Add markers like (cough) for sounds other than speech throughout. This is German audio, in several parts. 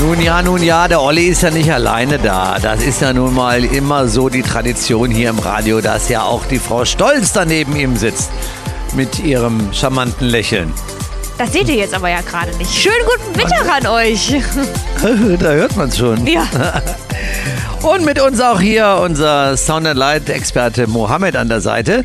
Nun ja, nun ja, der Olli ist ja nicht alleine da. Das ist ja nun mal immer so die Tradition hier im Radio, dass ja auch die Frau Stolz daneben ihm sitzt. Mit ihrem charmanten Lächeln. Das seht ihr jetzt aber ja gerade nicht. Schönen guten Mittag an euch. (laughs) da hört man es schon. Ja. (laughs) Und mit uns auch hier unser Sound and Light Experte Mohammed an der Seite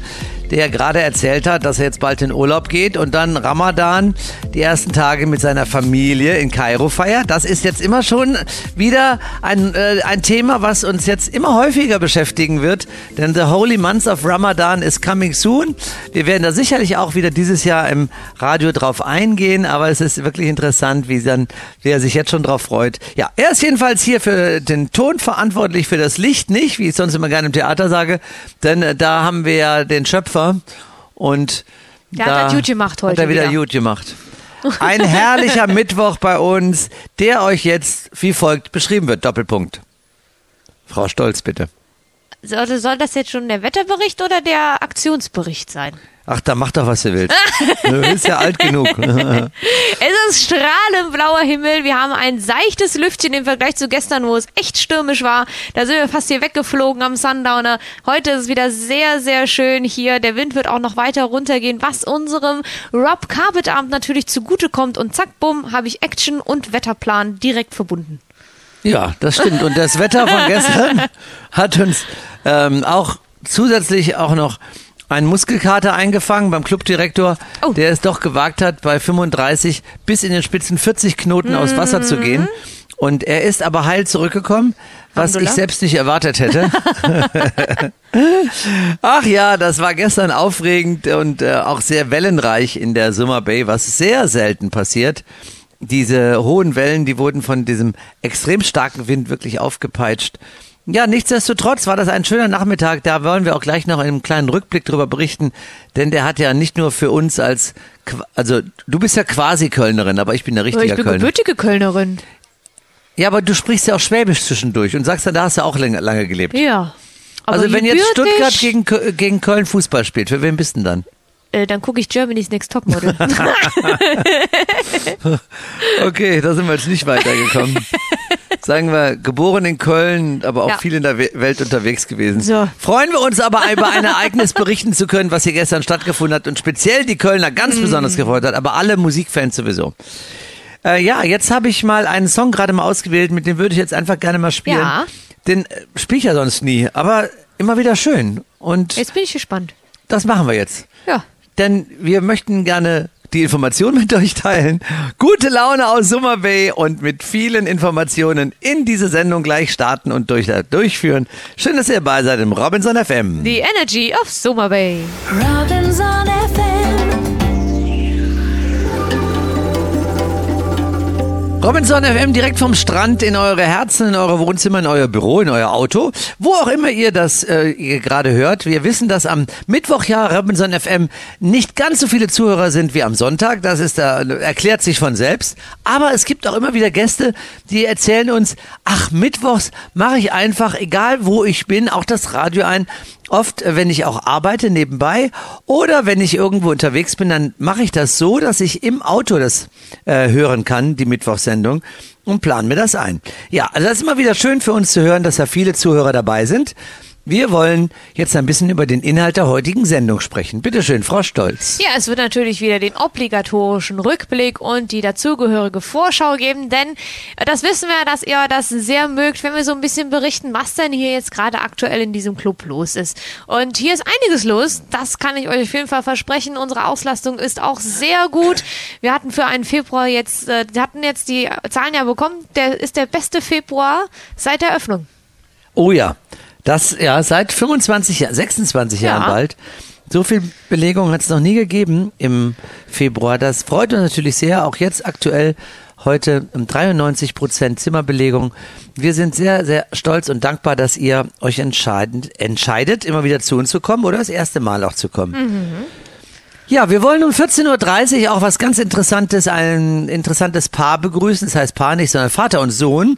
der gerade erzählt hat, dass er jetzt bald in Urlaub geht und dann Ramadan die ersten Tage mit seiner Familie in Kairo feiert. Das ist jetzt immer schon wieder ein, äh, ein Thema, was uns jetzt immer häufiger beschäftigen wird, denn the Holy Month of Ramadan is coming soon. Wir werden da sicherlich auch wieder dieses Jahr im Radio drauf eingehen, aber es ist wirklich interessant, wie dann, wer sich jetzt schon drauf freut. Ja, er ist jedenfalls hier für den Ton verantwortlich, für das Licht nicht, wie ich sonst immer gerne im Theater sage, denn äh, da haben wir ja den Schöpfer Opfer und der da hat er gut gemacht heute. Hat er wieder, wieder. gut gemacht. Ein herrlicher (laughs) Mittwoch bei uns, der euch jetzt wie folgt beschrieben wird. Doppelpunkt. Frau Stolz, bitte. Soll, soll das jetzt schon der Wetterbericht oder der Aktionsbericht sein? Ach, da macht doch, was ihr willst. Du bist ja alt genug. (laughs) es ist strahlend blauer Himmel. Wir haben ein seichtes Lüftchen im Vergleich zu gestern, wo es echt stürmisch war. Da sind wir fast hier weggeflogen am Sundowner. Heute ist es wieder sehr, sehr schön hier. Der Wind wird auch noch weiter runtergehen, was unserem Rob Carpet Abend natürlich zugutekommt. Und zack, bumm, habe ich Action und Wetterplan direkt verbunden. Ja, das stimmt. Und das Wetter von gestern (laughs) hat uns ähm, auch zusätzlich auch noch einen Muskelkater eingefangen beim Clubdirektor, oh. der es doch gewagt hat, bei 35 bis in den Spitzen 40 Knoten aus Wasser zu gehen. Und er ist aber heil zurückgekommen, was ich selbst nicht erwartet hätte. (laughs) Ach ja, das war gestern aufregend und äh, auch sehr wellenreich in der Summer Bay, was sehr selten passiert. Diese hohen Wellen, die wurden von diesem extrem starken Wind wirklich aufgepeitscht. Ja, nichtsdestotrotz war das ein schöner Nachmittag. Da wollen wir auch gleich noch einen kleinen Rückblick drüber berichten, denn der hat ja nicht nur für uns als, also du bist ja quasi Kölnerin, aber ich bin eine richtige Kölnerin. Ich bin Kölner. gebürtige Kölnerin. Ja, aber du sprichst ja auch Schwäbisch zwischendurch und sagst dann, da hast du auch lange, lange gelebt. Ja. also wenn jetzt Stuttgart gegen, gegen Köln Fußball spielt, für wen bist du denn dann? Äh, dann gucke ich Germany's Next Topmodel. (laughs) okay, da sind wir jetzt nicht weitergekommen. (laughs) sagen wir, geboren in Köln, aber auch ja. viel in der Welt unterwegs gewesen. So. Freuen wir uns aber über ein Ereignis berichten zu können, was hier gestern stattgefunden hat und speziell die Kölner ganz mm. besonders gefreut hat, aber alle Musikfans sowieso. Äh, ja, jetzt habe ich mal einen Song gerade mal ausgewählt, mit dem würde ich jetzt einfach gerne mal spielen. Ja. Den äh, spiele ich ja sonst nie, aber immer wieder schön. Und jetzt bin ich gespannt. Das machen wir jetzt. Ja. Denn wir möchten gerne die Information mit euch teilen. Gute Laune aus Summer Bay und mit vielen Informationen in diese Sendung gleich starten und durch, durchführen. Schön, dass ihr dabei seid im Robinson FM. The Energy of Summer Bay. Robinson FM. Robinson FM direkt vom Strand in eure Herzen, in eure Wohnzimmer, in euer Büro, in euer Auto, wo auch immer ihr das äh, ihr gerade hört. Wir wissen, dass am Mittwoch ja Robinson FM nicht ganz so viele Zuhörer sind wie am Sonntag. Das ist da erklärt sich von selbst. Aber es gibt auch immer wieder Gäste, die erzählen uns: Ach, Mittwochs mache ich einfach, egal wo ich bin, auch das Radio ein oft, äh, wenn ich auch arbeite nebenbei oder wenn ich irgendwo unterwegs bin, dann mache ich das so, dass ich im Auto das äh, hören kann, die Mittwochsendung und plan mir das ein. Ja, also das ist immer wieder schön für uns zu hören, dass da viele Zuhörer dabei sind. Wir wollen jetzt ein bisschen über den Inhalt der heutigen Sendung sprechen. Bitte schön, Frau Stolz. Ja, es wird natürlich wieder den obligatorischen Rückblick und die dazugehörige Vorschau geben, denn das wissen wir, dass ihr das sehr mögt, wenn wir so ein bisschen berichten, was denn hier jetzt gerade aktuell in diesem Club los ist. Und hier ist einiges los, das kann ich euch auf jeden Fall versprechen. Unsere Auslastung ist auch sehr gut. Wir hatten für einen Februar jetzt, äh, wir hatten jetzt die Zahlen ja bekommen, der ist der beste Februar seit der Öffnung. Oh ja. Das, ja, seit 25 Jahren, 26 ja. Jahren bald. So viel Belegung hat es noch nie gegeben im Februar. Das freut uns natürlich sehr. Auch jetzt aktuell heute um 93 Prozent Zimmerbelegung. Wir sind sehr, sehr stolz und dankbar, dass ihr euch entscheidend, entscheidet, immer wieder zu uns zu kommen oder das erste Mal auch zu kommen. Ja, wir wollen um 14.30 Uhr auch was ganz Interessantes, ein interessantes Paar begrüßen. Das heißt Paar nicht, sondern Vater und Sohn.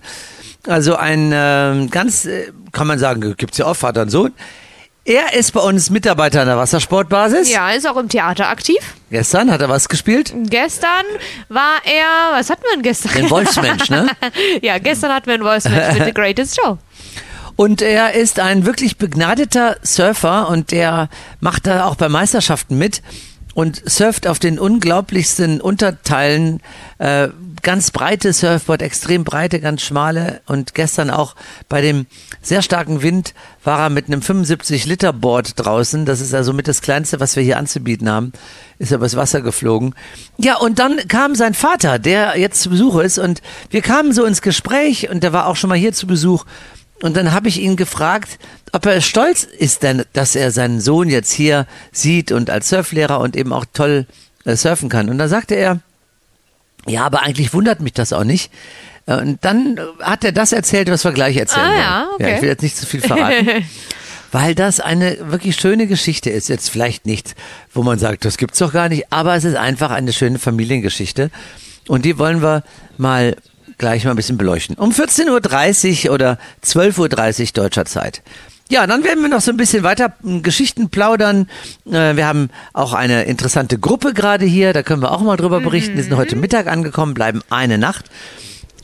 Also ein äh, ganz, äh, kann man sagen, gibt's ja auch Vater und Sohn. Er ist bei uns Mitarbeiter an der Wassersportbasis. Ja, ist auch im Theater aktiv. Gestern hat er was gespielt? Gestern war er, was hatten wir denn gestern? Den Wolfsmensch, ne? (laughs) ja, gestern hatten wir einen Wolfsmensch mit The Greatest Show. Und er ist ein wirklich begnadeter Surfer und der macht da auch bei Meisterschaften mit und surft auf den unglaublichsten Unterteilen. Äh, ganz breite Surfboard, extrem breite, ganz schmale. Und gestern auch bei dem sehr starken Wind war er mit einem 75 Liter Board draußen. Das ist also mit das kleinste, was wir hier anzubieten haben. Ist er übers Wasser geflogen. Ja, und dann kam sein Vater, der jetzt zu Besuch ist. Und wir kamen so ins Gespräch und der war auch schon mal hier zu Besuch. Und dann habe ich ihn gefragt, ob er stolz ist, denn, dass er seinen Sohn jetzt hier sieht und als Surflehrer und eben auch toll äh, surfen kann. Und da sagte er, ja, aber eigentlich wundert mich das auch nicht. Äh, Und dann äh, hat er das erzählt, was wir gleich erzählen Ah, ja, okay. ich will jetzt nicht zu viel verraten. (laughs) weil das eine wirklich schöne Geschichte ist. Jetzt vielleicht nichts, wo man sagt, das gibt's doch gar nicht, aber es ist einfach eine schöne Familiengeschichte. Und die wollen wir mal gleich mal ein bisschen beleuchten. Um 14.30 Uhr oder 12.30 Uhr deutscher Zeit. Ja, dann werden wir noch so ein bisschen weiter m, Geschichten plaudern. Äh, Wir haben auch eine interessante Gruppe gerade hier, da können wir auch mal drüber berichten. Die sind heute Mittag angekommen, bleiben eine Nacht.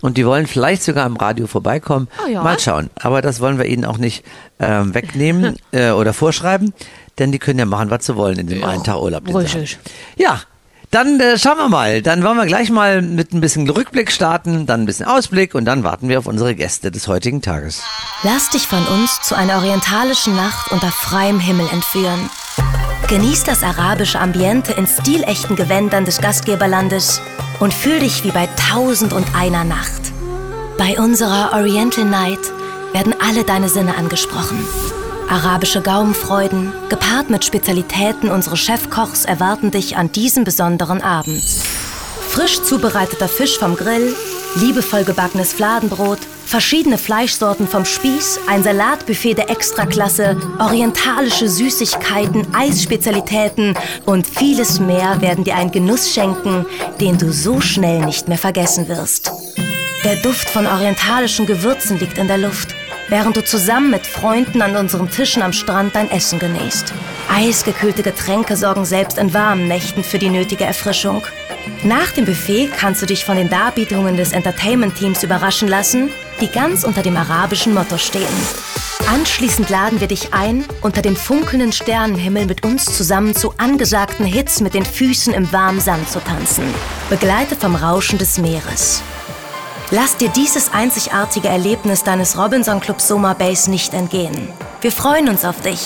Und die wollen vielleicht sogar am Radio vorbeikommen. Oh ja. Mal schauen. Aber das wollen wir ihnen auch nicht ähm, wegnehmen (laughs) äh, oder vorschreiben, denn die können ja machen, was sie wollen in dem einen Tag Urlaub. den richtig. Ja, dann äh, schauen wir mal. Dann wollen wir gleich mal mit ein bisschen Rückblick starten, dann ein bisschen Ausblick und dann warten wir auf unsere Gäste des heutigen Tages. Lass dich von uns zu einer orientalischen Nacht unter freiem Himmel entführen. Genieß das arabische Ambiente in stilechten Gewändern des Gastgeberlandes und fühl dich wie bei Tausend und einer Nacht. Bei unserer Oriental Night werden alle deine Sinne angesprochen. Arabische Gaumenfreuden, gepaart mit Spezialitäten unseres Chefkochs, erwarten dich an diesem besonderen Abend. Frisch zubereiteter Fisch vom Grill, liebevoll gebackenes Fladenbrot, verschiedene Fleischsorten vom Spieß, ein Salatbuffet der Extraklasse, orientalische Süßigkeiten, Eisspezialitäten und vieles mehr werden dir einen Genuss schenken, den du so schnell nicht mehr vergessen wirst. Der Duft von orientalischen Gewürzen liegt in der Luft, während du zusammen mit Freunden an unseren Tischen am Strand dein Essen genießt. Eisgekühlte Getränke sorgen selbst in warmen Nächten für die nötige Erfrischung. Nach dem Buffet kannst du dich von den Darbietungen des Entertainment-Teams überraschen lassen, die ganz unter dem arabischen Motto stehen. Anschließend laden wir dich ein, unter dem funkelnden Sternenhimmel mit uns zusammen zu angesagten Hits mit den Füßen im warmen Sand zu tanzen, begleitet vom Rauschen des Meeres. Lass dir dieses einzigartige Erlebnis deines Robinson Club Soma Base nicht entgehen. Wir freuen uns auf dich.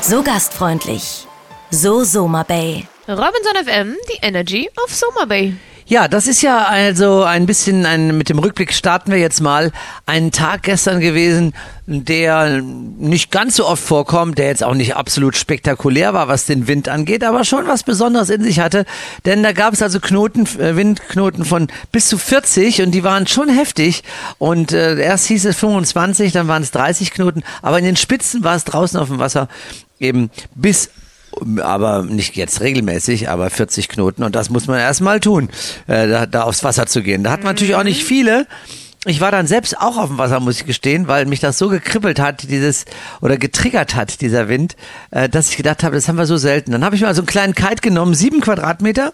So gastfreundlich. So Soma Bay. Robinson FM, die Energy of Summer Bay. Ja, das ist ja also ein bisschen ein, mit dem Rückblick starten wir jetzt mal. Ein Tag gestern gewesen, der nicht ganz so oft vorkommt, der jetzt auch nicht absolut spektakulär war, was den Wind angeht, aber schon was Besonderes in sich hatte. Denn da gab es also Knoten, äh, Windknoten von bis zu 40 und die waren schon heftig. Und äh, erst hieß es 25, dann waren es 30 Knoten, aber in den Spitzen war es draußen auf dem Wasser eben bis aber nicht jetzt regelmäßig, aber 40 Knoten und das muss man erstmal tun, äh, da, da aufs Wasser zu gehen. Da hat man natürlich auch nicht viele. Ich war dann selbst auch auf dem Wasser, muss ich gestehen, weil mich das so gekribbelt hat, dieses oder getriggert hat, dieser Wind, äh, dass ich gedacht habe, das haben wir so selten. Dann habe ich mal so einen kleinen Kite genommen, sieben Quadratmeter.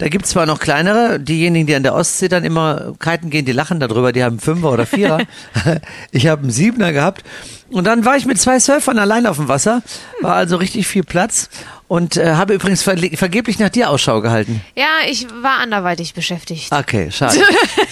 Da gibt's zwar noch kleinere, diejenigen, die an der Ostsee dann immer kiten gehen, die lachen darüber, die haben einen Fünfer oder Vierer. (laughs) ich habe einen Siebener gehabt. Und dann war ich mit zwei Surfern allein auf dem Wasser, war also richtig viel Platz und äh, habe übrigens verle- vergeblich nach dir Ausschau gehalten. Ja, ich war anderweitig beschäftigt. Okay, schade. (laughs)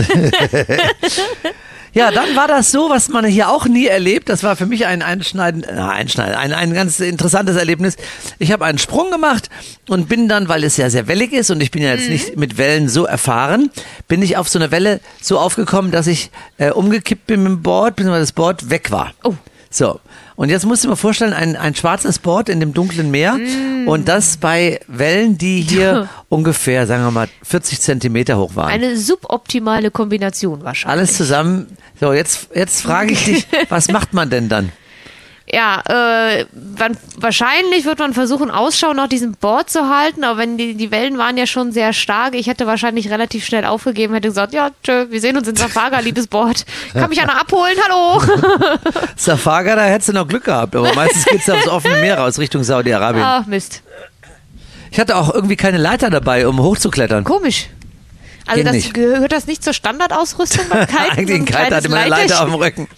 (laughs) Ja, dann war das so, was man hier auch nie erlebt. Das war für mich ein Einschneiden, äh, Einschneiden, ein, ein ganz interessantes Erlebnis. Ich habe einen Sprung gemacht und bin dann, weil es ja sehr wellig ist und ich bin ja jetzt nicht mit Wellen so erfahren, bin ich auf so eine Welle so aufgekommen, dass ich äh, umgekippt bin mit dem Board, beziehungsweise das Board weg war. Oh. So. Und jetzt musst du dir mal vorstellen, ein, ein schwarzes Board in dem dunklen Meer Mm. und das bei Wellen, die hier (laughs) ungefähr, sagen wir mal, 40 Zentimeter hoch waren. Eine suboptimale Kombination wahrscheinlich. Alles zusammen. So, jetzt, jetzt frage ich dich, (laughs) was macht man denn dann? Ja, äh, man, wahrscheinlich wird man versuchen, Ausschau nach diesem Board zu halten, aber wenn die, die Wellen waren ja schon sehr stark, ich hätte wahrscheinlich relativ schnell aufgegeben, hätte gesagt, ja, tschö, wir sehen uns in Safaga, liebes Board. Kann mich einer abholen, hallo. (laughs) Safaga, da hättest du noch Glück gehabt, aber meistens geht's ja aufs offene Meer raus, Richtung Saudi-Arabien. Ach, Mist. Ich hatte auch irgendwie keine Leiter dabei, um hochzuklettern. Komisch. Also Geht das nicht. gehört das nicht zur Standardausrüstung beim (laughs) Kiten? Eigentlich So ein Kite hatte meine kleines Leiter auf dem Rücken.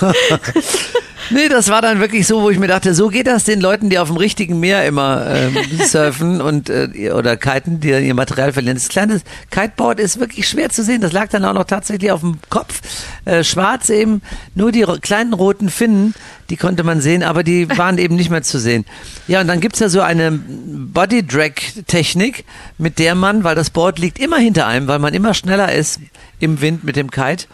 (laughs) nee, das war dann wirklich so, wo ich mir dachte, so geht das den Leuten, die auf dem richtigen Meer immer ähm, (laughs) surfen und äh, oder kiten, die ihr Material verlieren. Das kleine Kiteboard ist wirklich schwer zu sehen. Das lag dann auch noch tatsächlich auf dem Kopf. Äh, schwarz eben, nur die kleinen roten Finnen, die konnte man sehen, aber die (laughs) waren eben nicht mehr zu sehen. Ja, und dann gibt's ja so eine Body-Drag-Technik, mit der man, weil das Board liegt immer hinter einem, weil man immer schneller ist im Wind mit dem Kite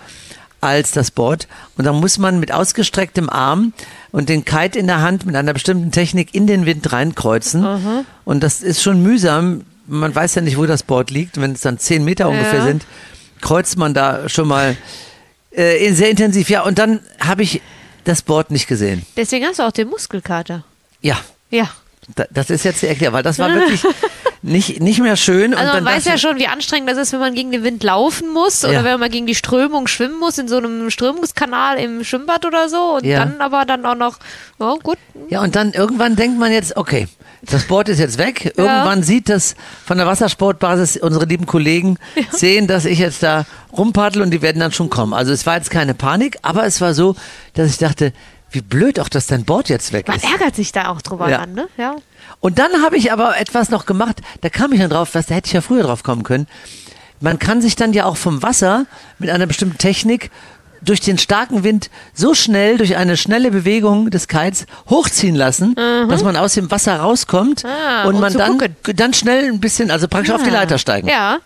als das Board. Und dann muss man mit ausgestrecktem Arm und den Kite in der Hand mit einer bestimmten Technik in den Wind reinkreuzen. Und das ist schon mühsam. Man weiß ja nicht, wo das Board liegt. Wenn es dann zehn Meter ungefähr Ja. sind, kreuzt man da schon mal äh, sehr intensiv. Ja, und dann habe ich das Board nicht gesehen. Deswegen hast du auch den Muskelkater. Ja, Ja. da- das ist jetzt die Erklärung, weil das war (laughs) wirklich nicht, nicht mehr schön. Also und dann man weiß ja schon, wie anstrengend das ist, wenn man gegen den Wind laufen muss oder Ja. wenn man gegen die Strömung schwimmen muss in so einem Strömungskanal im Schwimmbad oder so und Ja. dann aber dann auch noch, ja gut, Ja, und dann irgendwann denkt man jetzt, okay, das Board ist jetzt weg. Irgendwann sieht das von der Wassersportbasis unsere lieben Kollegen sehen, dass ich jetzt da rumpaddel und die werden dann schon kommen. Also es war jetzt keine Panik, aber es war so, dass ich dachte, wie blöd auch, dass dein Board jetzt weg man ist. ärgert sich da auch drüber Ja. dann, ne? Ja. Und dann habe ich aber etwas noch gemacht, da kam ich dann drauf, was, da hätte ich ja früher drauf kommen können. Man kann sich dann ja auch vom Wasser mit einer bestimmten Technik durch den starken Wind so schnell, durch eine schnelle Bewegung des Kites hochziehen lassen, dass man aus dem Wasser rauskommt Ah, und man dann, gucken. dann schnell ein bisschen, also praktisch auf die Leiter steigen. Ja.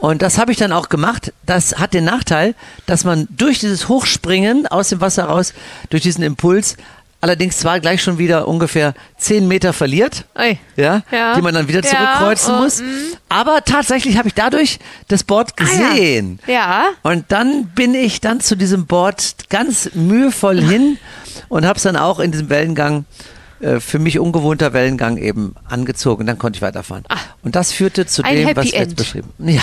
Und das habe ich dann auch gemacht. Das hat den Nachteil, dass man durch dieses Hochspringen aus dem Wasser raus, durch diesen Impuls, allerdings zwar gleich schon wieder ungefähr zehn Meter verliert, ja, Ja. die man dann wieder Ja, zurückkreuzen oh, muss. Aber tatsächlich habe ich dadurch das Board Ah, ja. gesehen. Ja. Und dann bin ich dann zu diesem Board ganz mühevoll (laughs) hin und habe es dann auch in diesem Wellengang, äh, für mich ungewohnter Wellengang eben angezogen. Dann konnte ich weiterfahren. Und das führte zu dem, was Happy ich jetzt End. beschrieben Ja.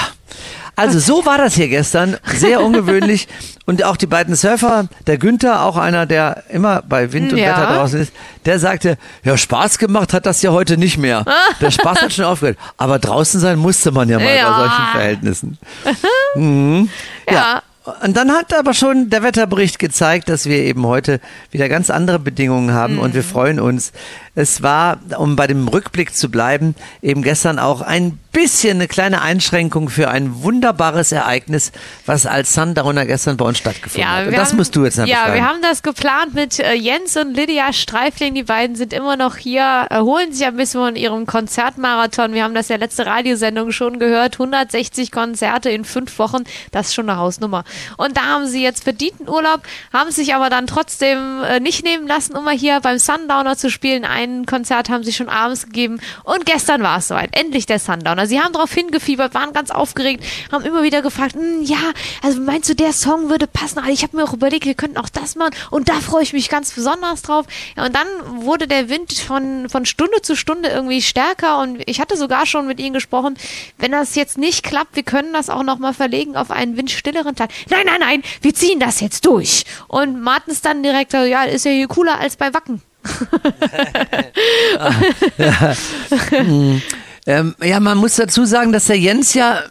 Also so war das hier gestern, sehr ungewöhnlich. (laughs) Und auch die beiden Surfer, der Günther, auch einer, der immer bei Wind und Ja. Wetter draußen ist, der sagte, ja, Spaß gemacht hat das ja heute nicht mehr. (laughs) Der Spaß hat schon aufgehört. Aber draußen sein musste man ja mal Ja. bei solchen Verhältnissen. (laughs) Mhm. Ja. Und dann hat aber schon der Wetterbericht gezeigt, dass wir eben heute wieder ganz andere Bedingungen haben und Mhm. wir freuen uns. Es war, um bei dem Rückblick zu bleiben, eben gestern auch ein bisschen eine kleine Einschränkung für ein wunderbares Ereignis, was als Sundowner gestern bei uns stattgefunden hat. Und das haben, musst du jetzt Ja, wir haben das geplant mit äh, Jens und Lydia Streifling. Die beiden sind immer noch hier, erholen sich ein bisschen von ihrem Konzertmarathon. Wir haben das ja letzte Radiosendung schon gehört. 160 Konzerte in fünf Wochen. Das ist schon eine Hausnummer. Und da haben sie jetzt verdienten Urlaub, haben sich aber dann trotzdem äh, nicht nehmen lassen, um mal hier beim Sundowner zu spielen. Ein Konzert haben sie schon abends gegeben. Und gestern war es soweit. Endlich der Sundowner. Sie haben darauf hingefiebert, waren ganz aufgeregt, haben immer wieder gefragt, "Hm, ja, also meinst du, der Song würde passen? Also ich habe mir auch überlegt, wir könnten auch das machen. Und da freue ich mich ganz besonders drauf. Ja, und dann wurde der Wind von, von Stunde zu Stunde irgendwie stärker. Und ich hatte sogar schon mit ihnen gesprochen, wenn das jetzt nicht klappt, wir können das auch nochmal verlegen auf einen windstilleren Tag. Nein, nein, nein, wir ziehen das jetzt durch. Und Martens dann direkt, so, ja, ist ja hier cooler als bei Wacken. (laughs) (laughs) (laughs) Ähm, ja, man muss dazu sagen, dass der Jens ja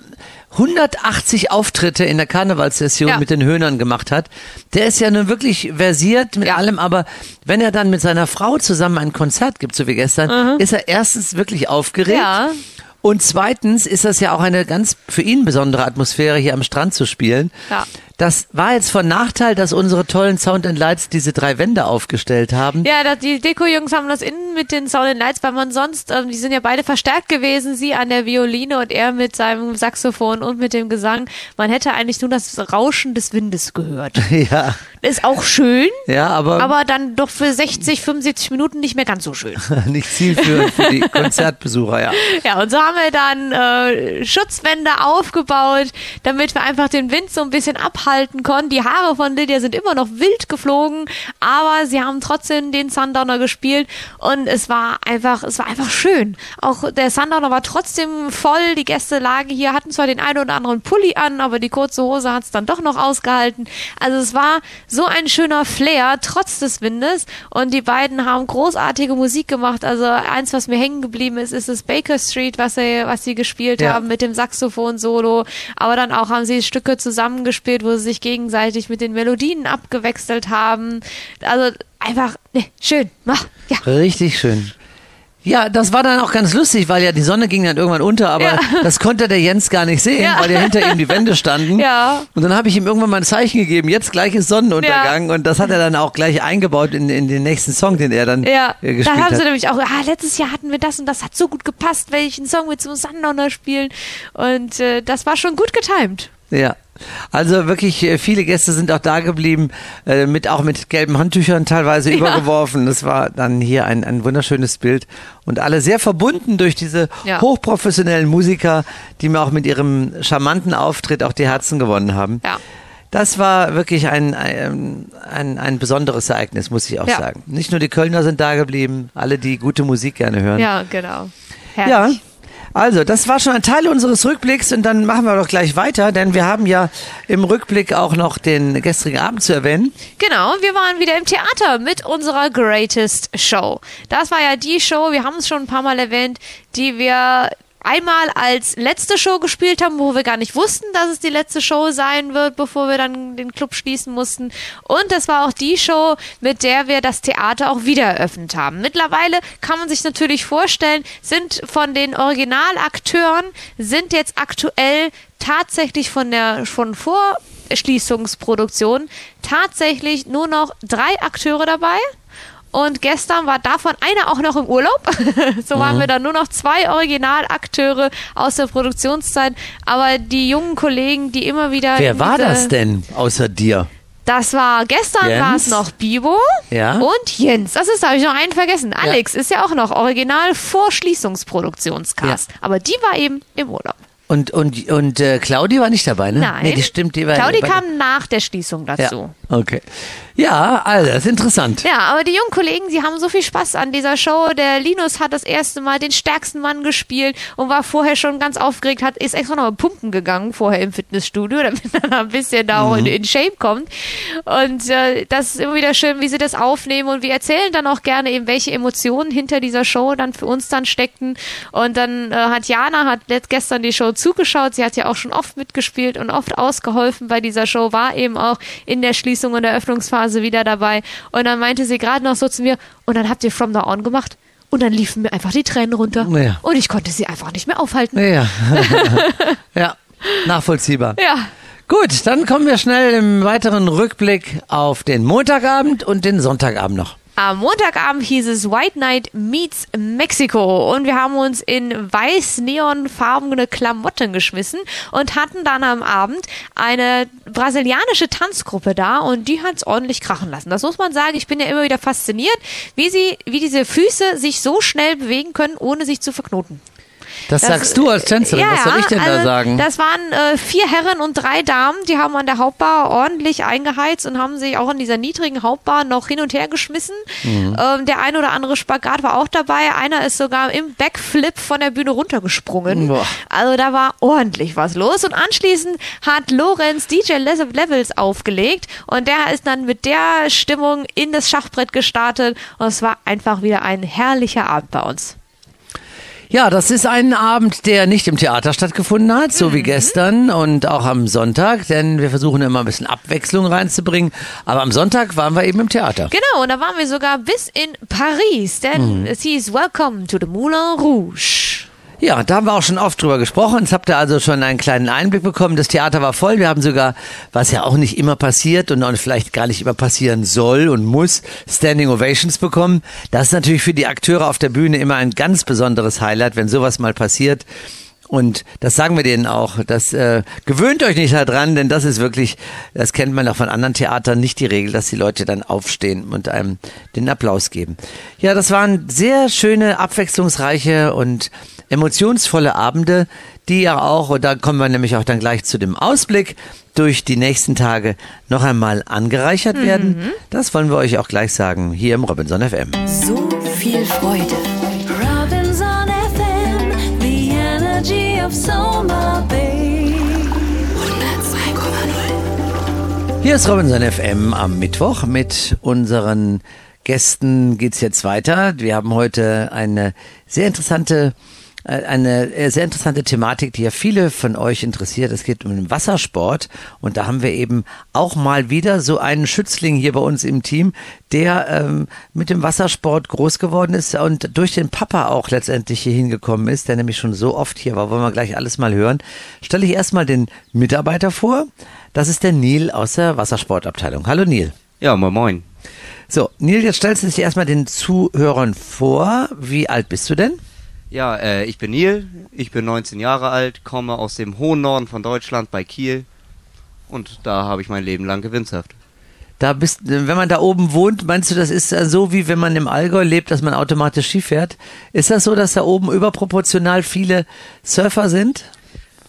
180 Auftritte in der Karnevalssession Ja. mit den Höhnern gemacht hat. Der ist ja nun wirklich versiert mit Ja. allem, aber wenn er dann mit seiner Frau zusammen ein Konzert gibt, so wie gestern, ist er erstens wirklich aufgeregt. Ja. Und zweitens ist das ja auch eine ganz für ihn besondere Atmosphäre, hier am Strand zu spielen. Ja. Das war jetzt von Nachteil, dass unsere tollen Sound and Lights diese drei Wände aufgestellt haben. Ja, die Deko-Jungs haben das innen mit den Sound and Lights, weil man sonst, ähm, die sind ja beide verstärkt gewesen, sie an der Violine und er mit seinem Saxophon und mit dem Gesang. Man hätte eigentlich nur das Rauschen des Windes gehört. (laughs) Ja. Ist auch schön, Ja, aber, aber dann doch für 60, 75 Minuten nicht mehr ganz so schön. (laughs) nicht zielführend für die (laughs) Konzertbesucher, ja. Ja, und so haben wir dann äh, Schutzwände aufgebaut, damit wir einfach den Wind so ein bisschen abhalten konnten. Die Haare von Lydia sind immer noch wild geflogen, aber sie haben trotzdem den Sundowner gespielt und es war einfach, es war einfach schön. Auch der Sundowner war trotzdem voll. Die Gäste lagen hier, hatten zwar den einen oder anderen Pulli an, aber die kurze Hose hat es dann doch noch ausgehalten. Also es war so ein schöner Flair, trotz des Windes. Und die beiden haben großartige Musik gemacht. Also eins, was mir hängen geblieben ist, ist das Baker Street, was sie, was sie gespielt Ja. haben mit dem Saxophon-Solo. Aber dann auch haben sie Stücke zusammengespielt, wo sie sich gegenseitig mit den Melodien abgewechselt haben. Also einfach, ne, schön. Ach, ja. Richtig schön. Ja, das war dann auch ganz lustig, weil ja die Sonne ging dann irgendwann unter, aber Ja. (laughs) das konnte der Jens gar nicht sehen, Ja. weil ja hinter ihm die Wände standen. Ja. Und dann habe ich ihm irgendwann mal ein Zeichen gegeben, jetzt gleich ist Sonnenuntergang und das hat er dann auch gleich eingebaut in, in den nächsten Song, den er dann Ja, äh, da gespielt haben sie hat. nämlich auch, ah, letztes Jahr hatten wir das und das hat so gut gepasst, welchen Song wir zum Sundowner spielen. Und äh, das war schon gut getimt. Ja. Also wirklich äh, viele Gäste sind auch da geblieben, äh, mit auch mit gelben Handtüchern teilweise Ja. übergeworfen. Das war dann hier ein, ein wunderschönes Bild und alle sehr verbunden durch diese Ja. hochprofessionellen Musiker, die mir auch mit ihrem charmanten Auftritt auch die Herzen gewonnen haben. Ja. Das war wirklich ein, ein, ein, ein besonderes Ereignis, muss ich auch Ja. sagen. Nicht nur die Kölner sind da geblieben, alle, die gute Musik gerne hören. Ja, genau. Ja, Herrlich. Also das war schon ein Teil unseres Rückblicks und dann machen wir doch gleich weiter, denn wir haben ja im Rückblick auch noch den gestrigen Abend zu erwähnen. Genau, wir waren wieder im Theater mit unserer Greatest Show. Das war ja die Show, wir haben es schon ein paar Mal erwähnt, die wir einmal als letzte Show gespielt haben, wo wir gar nicht wussten, dass es die letzte Show sein wird, bevor wir dann den Club schließen mussten. Und das war auch die Show, mit der wir das Theater auch wieder eröffnet haben. Mittlerweile kann man sich natürlich vorstellen, sind von den Originalakteuren sind jetzt aktuell tatsächlich von der von Vorschließungsproduktion tatsächlich nur noch drei Akteure dabei. Und gestern war davon einer auch noch im Urlaub. (laughs) so Mhm. waren wir dann nur noch zwei Originalakteure aus der Produktionszeit. Aber die jungen Kollegen, die immer wieder. Wer war das denn außer dir? Das war gestern war es noch Bibo Ja. und Jens. Das ist, da habe ich noch einen vergessen. Alex ist ja auch noch Original Vorschließungsproduktionscast. Aber die war eben im Urlaub. Und, und, und äh, Claudi war nicht dabei, ne? Nein. Nee, die stimmt, die war Claudi kam nach der Schließung dazu. Ja, okay. Ja, also, das ist interessant. Ja, aber die jungen Kollegen, die haben so viel Spaß an dieser Show. Der Linus hat das erste Mal den stärksten Mann gespielt und war vorher schon ganz aufgeregt, hat, ist extra noch mal pumpen gegangen vorher im Fitnessstudio, (laughs) damit er ein bisschen da auch in, in Shape kommt. Und äh, das ist immer wieder schön, wie sie das aufnehmen und wir erzählen dann auch gerne eben, welche Emotionen hinter dieser Show dann für uns dann steckten. Und dann äh, hat Jana hat gestern die Show zugeschaut. Sie hat ja auch schon oft mitgespielt und oft ausgeholfen bei dieser Show, war eben auch in der Schließung und der Öffnungsphase wieder dabei. Und dann meinte sie gerade noch so zu mir, und dann habt ihr From the On gemacht. Und dann liefen mir einfach die Tränen runter. Ja. Und ich konnte sie einfach nicht mehr aufhalten. Ja. (laughs) ja, nachvollziehbar. Ja. Gut, dann kommen wir schnell im weiteren Rückblick auf den Montagabend und den Sonntagabend noch. Am Montagabend hieß es White Night meets Mexico und wir haben uns in weiß-neonfarbene Klamotten geschmissen und hatten dann am Abend eine brasilianische Tanzgruppe da und die hat's ordentlich krachen lassen. Das muss man sagen. Ich bin ja immer wieder fasziniert, wie sie, wie diese Füße sich so schnell bewegen können, ohne sich zu verknoten. Das, Das- sagst du als Tänzerin. Was soll ich denn da also, sagen? Das waren äh, vier Herren und drei Damen, die haben an der Hauptbar ordentlich eingeheizt und haben sich auch in dieser niedrigen Hauptbar noch hin und her geschmissen. Mhm. Ähm, der ein oder andere Spagat war auch dabei. Einer ist sogar im Backflip von der Bühne runtergesprungen. Boah. Also da war ordentlich was los. Und anschließend hat Lorenz DJ Les- Levels aufgelegt und der ist dann mit der Stimmung in das Schachbrett gestartet und es war einfach wieder ein herrlicher Abend bei uns. Ja, das ist ein Abend, der nicht im Theater stattgefunden hat, so Mhm. wie gestern und auch am Sonntag, denn wir versuchen immer ein bisschen Abwechslung reinzubringen. Aber am Sonntag waren wir eben im Theater. Genau, und da waren wir sogar bis in Paris, denn es hieß Welcome to the Moulin Rouge. Ja, da haben wir auch schon oft drüber gesprochen. Jetzt habt ihr also schon einen kleinen Einblick bekommen. Das Theater war voll. Wir haben sogar, was ja auch nicht immer passiert und auch vielleicht gar nicht immer passieren soll und muss, Standing Ovations bekommen. Das ist natürlich für die Akteure auf der Bühne immer ein ganz besonderes Highlight, wenn sowas mal passiert. Und das sagen wir denen auch. Das äh, gewöhnt euch nicht daran, denn das ist wirklich, das kennt man auch von anderen Theatern, nicht die Regel, dass die Leute dann aufstehen und einem den Applaus geben. Ja, das waren sehr schöne, abwechslungsreiche und emotionsvolle Abende, die ja auch, und da kommen wir nämlich auch dann gleich zu dem Ausblick, durch die nächsten Tage noch einmal angereichert werden. Das wollen wir euch auch gleich sagen, hier im Robinson FM. So viel Freude. Robinson FM, the energy of Soma Bay. Hier ist Robinson FM am Mittwoch mit unseren Gästen geht's jetzt weiter. Wir haben heute eine sehr interessante äh, eine äh, sehr interessante Thematik, die ja viele von euch interessiert. Es geht um den Wassersport und da haben wir eben auch mal wieder so einen Schützling hier bei uns im Team, der ähm, mit dem Wassersport groß geworden ist und durch den Papa auch letztendlich hier hingekommen ist, der nämlich schon so oft hier war. Wollen wir gleich alles mal hören. Stelle ich erstmal den Mitarbeiter vor. Das ist der Neil aus der Wassersportabteilung. Hallo Neil. Ja, moin moin. So, Neil, jetzt stellst du dich erstmal den Zuhörern vor. Wie alt bist du denn? Ja, äh, ich bin Neil, ich bin 19 Jahre alt, komme aus dem hohen Norden von Deutschland bei Kiel und da habe ich mein Leben lang gewindshaft. Da bist, wenn man da oben wohnt, meinst du, das ist so wie wenn man im Allgäu lebt, dass man automatisch Ski fährt? Ist das so, dass da oben überproportional viele Surfer sind?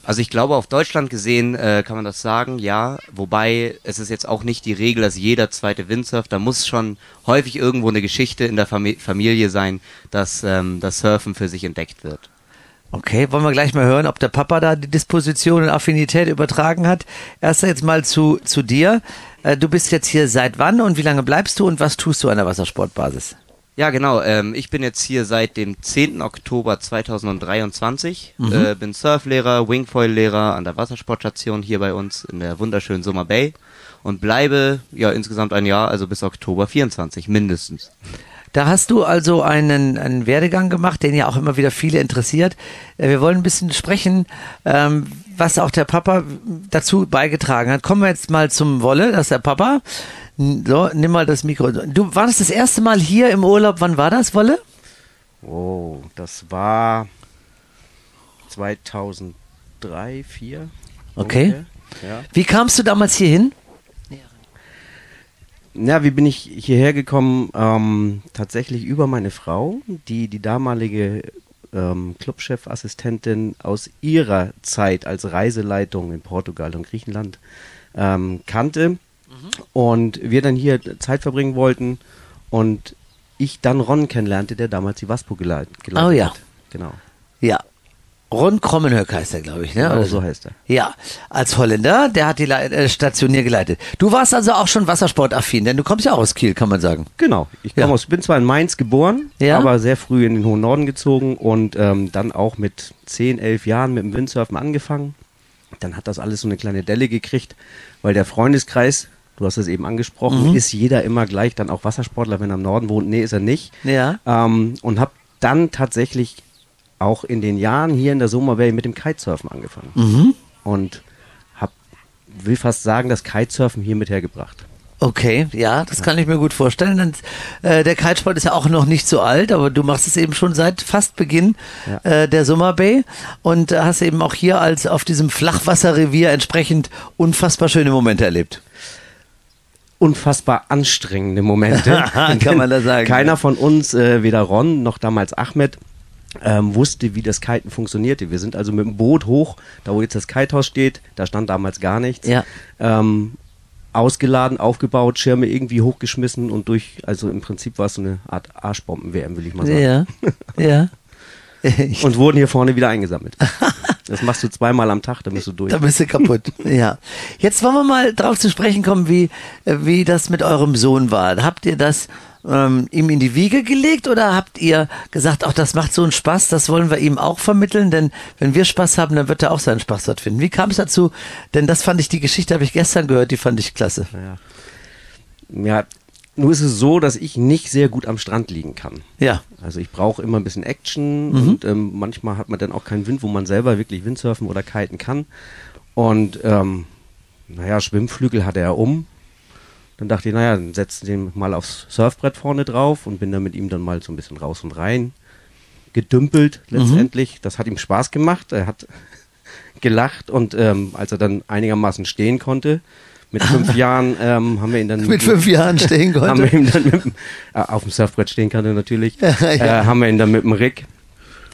Also ich glaube, auf Deutschland gesehen äh, kann man das sagen, ja. Wobei es ist jetzt auch nicht die Regel, dass jeder zweite Windsurft, da muss schon häufig irgendwo eine Geschichte in der Fami Familie sein, dass ähm, das Surfen für sich entdeckt wird. Okay, wollen wir gleich mal hören, ob der Papa da die Disposition und Affinität übertragen hat. Erst jetzt mal zu, zu dir. Äh, Du bist jetzt hier seit wann und wie lange bleibst du und was tust du an der Wassersportbasis? Ja, genau. Ähm, ich bin jetzt hier seit dem 10. Oktober 2023. Äh, bin Surflehrer, Wingfoil-Lehrer an der Wassersportstation hier bei uns in der wunderschönen Summer Bay und bleibe ja insgesamt ein Jahr, also bis Oktober 24 mindestens. Da hast du also einen, einen Werdegang gemacht, den ja auch immer wieder viele interessiert. Äh, Wir wollen ein bisschen sprechen, ähm, was auch der Papa dazu beigetragen hat. Kommen wir jetzt mal zum Wolle, das ist der Papa. So, nimm mal das Mikro. Du warst das erste Mal hier im Urlaub. Wann war das, Wolle? Oh, das war 2003, 2004. Okay. ungefähr. Ja. Wie kamst du damals hier ja, wie bin ich hierher gekommen? Ähm, tatsächlich über meine Frau, die die damalige ähm, Clubchefassistentin aus ihrer Zeit als Reiseleitung in Portugal und Griechenland ähm, kannte. Und wir dann hier Zeit verbringen wollten und ich dann Ron kennenlernte, der damals die Waspo geleit geleitet Oh ja. hat. Genau. Ja. Ron Krommenhöck heißt er, glaube ich. Ne? Genau Oder so heißt er. Ja, als Holländer, der hat die Le äh, Station hier geleitet. Du warst also auch schon wassersportaffin, denn du kommst ja auch aus Kiel, kann man sagen. Genau. Ich Ja. aus, bin zwar in Mainz geboren, Ja. aber sehr früh in den hohen Norden gezogen und ähm, dann auch mit 10, 11 Jahren mit dem Windsurfen angefangen. Dann hat das alles so eine kleine Delle gekriegt, weil der Freundeskreis, du hast es eben angesprochen, Mhm. ist jeder immer gleich dann auch Wassersportler, wenn er im Norden wohnt. Nee, ist er nicht. Ja. Ähm, und habe dann tatsächlich auch in den Jahren hier in der Soma mit dem Kitesurfen angefangen. Mhm. Und hab, will fast sagen, das Kitesurfen hier mit hergebracht. Okay, ja, das kann ich mir gut vorstellen. Und, äh, der Kitesport ist ja auch noch nicht so alt, aber du machst es eben schon seit fast Beginn Ja. äh, der Summer Bay und hast eben auch hier als auf diesem Flachwasserrevier entsprechend unfassbar schöne Momente erlebt. unfassbar anstrengende Momente. (laughs) Kann man da sagen. Keiner von uns, äh, weder Ron noch damals Ahmed, ähm, wusste, wie das Kiten funktionierte. Wir sind also mit dem Boot hoch, da wo jetzt das Kitehaus steht, da stand damals gar nichts. Ja. Ähm, ausgeladen, aufgebaut, Schirme irgendwie hochgeschmissen und durch, also im Prinzip war es so eine Art Arschbomben-WM, will ich mal sagen. Ja, ja. (laughs) Und wurden hier vorne wieder eingesammelt. (laughs) das machst du zweimal am Tag, dann bist du durch. da bist du kaputt. (laughs) ja. Jetzt wollen wir mal drauf zu sprechen kommen, wie, wie das mit eurem Sohn war. Habt ihr das ähm, ihm in die Wiege gelegt oder habt ihr gesagt, ach, das macht so einen Spaß, das wollen wir ihm auch vermitteln, denn wenn wir Spaß haben, dann wird er auch seinen Spaß dort finden. Wie kam es dazu? Denn das fand ich, die Geschichte habe ich gestern gehört, die fand ich klasse. Ja, nur ist es so, dass ich nicht sehr gut am Strand liegen kann. Ja. Also ich brauche immer ein bisschen Action und ähm, manchmal hat man dann auch keinen Wind, wo man selber wirklich Windsurfen oder kiten kann. Und ähm, naja, Schwimmflügel hatte er um. Dann dachte ich, naja, dann setze den mal aufs Surfbrett vorne drauf und bin dann mit ihm dann mal so ein bisschen raus und rein. gedümpelt letztendlich. Das hat ihm Spaß gemacht. Er hat (laughs) gelacht und ähm, als er dann einigermaßen stehen konnte, mit (laughs) fünf Jahren ähm, haben wir ihn dann Mit fünf Jahren stehen (laughs) haben wir konnte. ihn dann mit, äh, auf dem Surfbrett stehen konnte natürlich, Ja. äh, haben wir ihn dann mit dem Rick